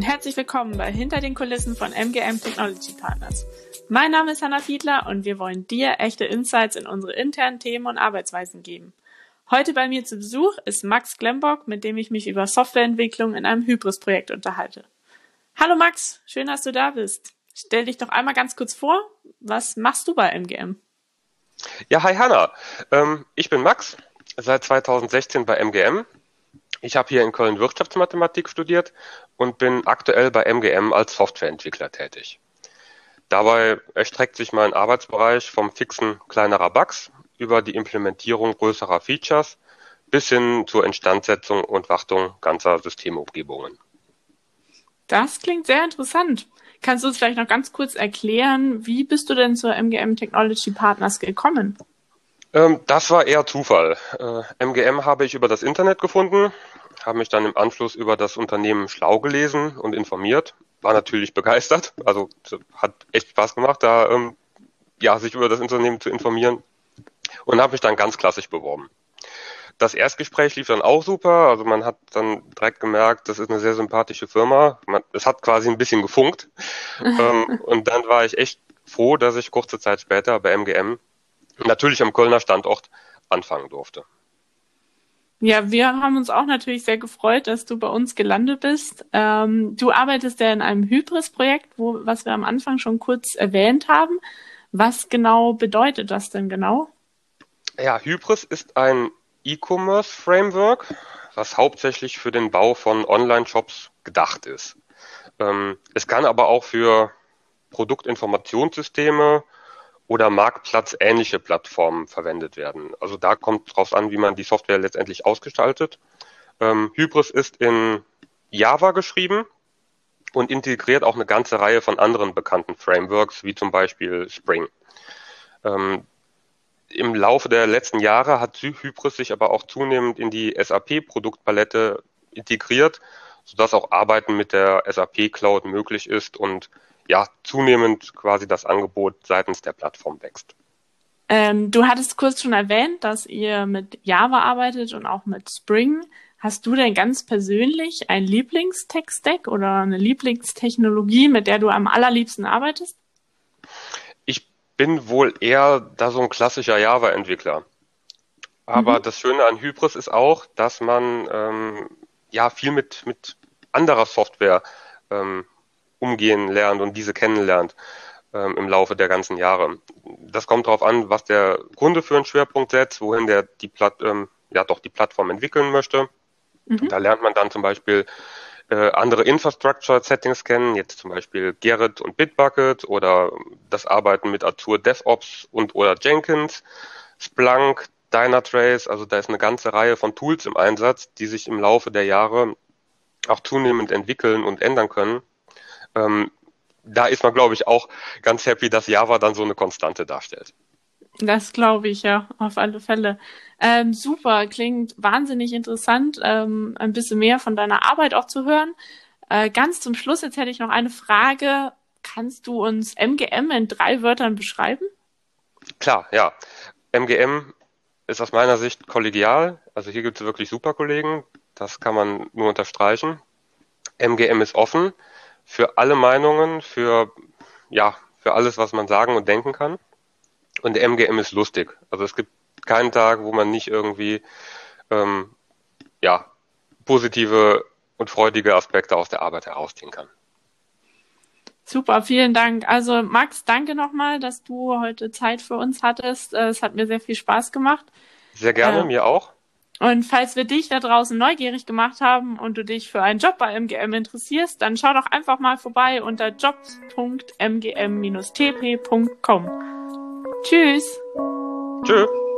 und herzlich willkommen bei Hinter den Kulissen von MGM Technology Partners. Mein Name ist Hanna Fiedler und wir wollen dir echte Insights in unsere internen Themen und Arbeitsweisen geben. Heute bei mir zu Besuch ist Max Glembock, mit dem ich mich über Softwareentwicklung in einem Hybris-Projekt unterhalte. Hallo Max, schön, dass du da bist. Stell dich doch einmal ganz kurz vor. Was machst du bei MGM? Ja, hi Hanna. Ähm, ich bin Max, seit 2016 bei MGM. Ich habe hier in Köln Wirtschaftsmathematik studiert und bin aktuell bei MGM als Softwareentwickler tätig. Dabei erstreckt sich mein Arbeitsbereich vom Fixen kleinerer Bugs über die Implementierung größerer Features bis hin zur Instandsetzung und Wartung ganzer Systemumgebungen. Das klingt sehr interessant. Kannst du uns vielleicht noch ganz kurz erklären, wie bist du denn zur MGM Technology Partners gekommen? Ähm, das war eher Zufall. Äh, MGM habe ich über das Internet gefunden, habe mich dann im Anschluss über das Unternehmen schlau gelesen und informiert, war natürlich begeistert, also hat echt Spaß gemacht, da ähm, ja, sich über das Unternehmen zu informieren und habe mich dann ganz klassisch beworben. Das Erstgespräch lief dann auch super, also man hat dann direkt gemerkt, das ist eine sehr sympathische Firma. Man, es hat quasi ein bisschen gefunkt. ähm, und dann war ich echt froh, dass ich kurze Zeit später bei MGM natürlich am Kölner Standort anfangen durfte. Ja, wir haben uns auch natürlich sehr gefreut, dass du bei uns gelandet bist. Ähm, du arbeitest ja in einem Hybris-Projekt, was wir am Anfang schon kurz erwähnt haben. Was genau bedeutet das denn genau? Ja, Hybris ist ein E-Commerce-Framework, was hauptsächlich für den Bau von Online-Shops gedacht ist. Ähm, es kann aber auch für Produktinformationssysteme oder marktplatzähnliche Plattformen verwendet werden. Also da kommt drauf an, wie man die Software letztendlich ausgestaltet. Ähm, Hybris ist in Java geschrieben und integriert auch eine ganze Reihe von anderen bekannten Frameworks, wie zum Beispiel Spring. Ähm, Im Laufe der letzten Jahre hat Hybris sich aber auch zunehmend in die SAP-Produktpalette integriert, sodass auch Arbeiten mit der SAP Cloud möglich ist und ja, zunehmend quasi das Angebot seitens der Plattform wächst. Ähm, du hattest kurz schon erwähnt, dass ihr mit Java arbeitet und auch mit Spring. Hast du denn ganz persönlich ein Lieblingstech-Stack oder eine Lieblingstechnologie, mit der du am allerliebsten arbeitest? Ich bin wohl eher da so ein klassischer Java-Entwickler. Aber mhm. das Schöne an Hybris ist auch, dass man ähm, ja viel mit, mit anderer Software ähm, umgehen lernt und diese kennenlernt ähm, im Laufe der ganzen Jahre. Das kommt darauf an, was der Kunde für einen Schwerpunkt setzt, wohin der die Platt, ähm, ja doch die Plattform entwickeln möchte. Mhm. Da lernt man dann zum Beispiel äh, andere Infrastructure-Settings kennen, jetzt zum Beispiel Gerrit und Bitbucket oder das Arbeiten mit Azure DevOps und oder Jenkins, Splunk, Dynatrace, also da ist eine ganze Reihe von Tools im Einsatz, die sich im Laufe der Jahre auch zunehmend entwickeln und ändern können. Ähm, da ist man, glaube ich, auch ganz happy, dass Java dann so eine Konstante darstellt. Das glaube ich, ja, auf alle Fälle. Ähm, super, klingt wahnsinnig interessant, ähm, ein bisschen mehr von deiner Arbeit auch zu hören. Äh, ganz zum Schluss, jetzt hätte ich noch eine Frage. Kannst du uns MGM in drei Wörtern beschreiben? Klar, ja. MGM ist aus meiner Sicht kollegial. Also hier gibt es wirklich super Kollegen. Das kann man nur unterstreichen. MGM ist offen für alle Meinungen, für, ja, für alles, was man sagen und denken kann. Und der MGM ist lustig. Also es gibt keinen Tag, wo man nicht irgendwie, ähm, ja, positive und freudige Aspekte aus der Arbeit herausziehen kann. Super, vielen Dank. Also Max, danke nochmal, dass du heute Zeit für uns hattest. Äh, es hat mir sehr viel Spaß gemacht. Sehr gerne, äh, mir auch. Und falls wir dich da draußen neugierig gemacht haben und du dich für einen Job bei MGM interessierst, dann schau doch einfach mal vorbei unter jobs.mgm-tp.com. Tschüss. Tschüss.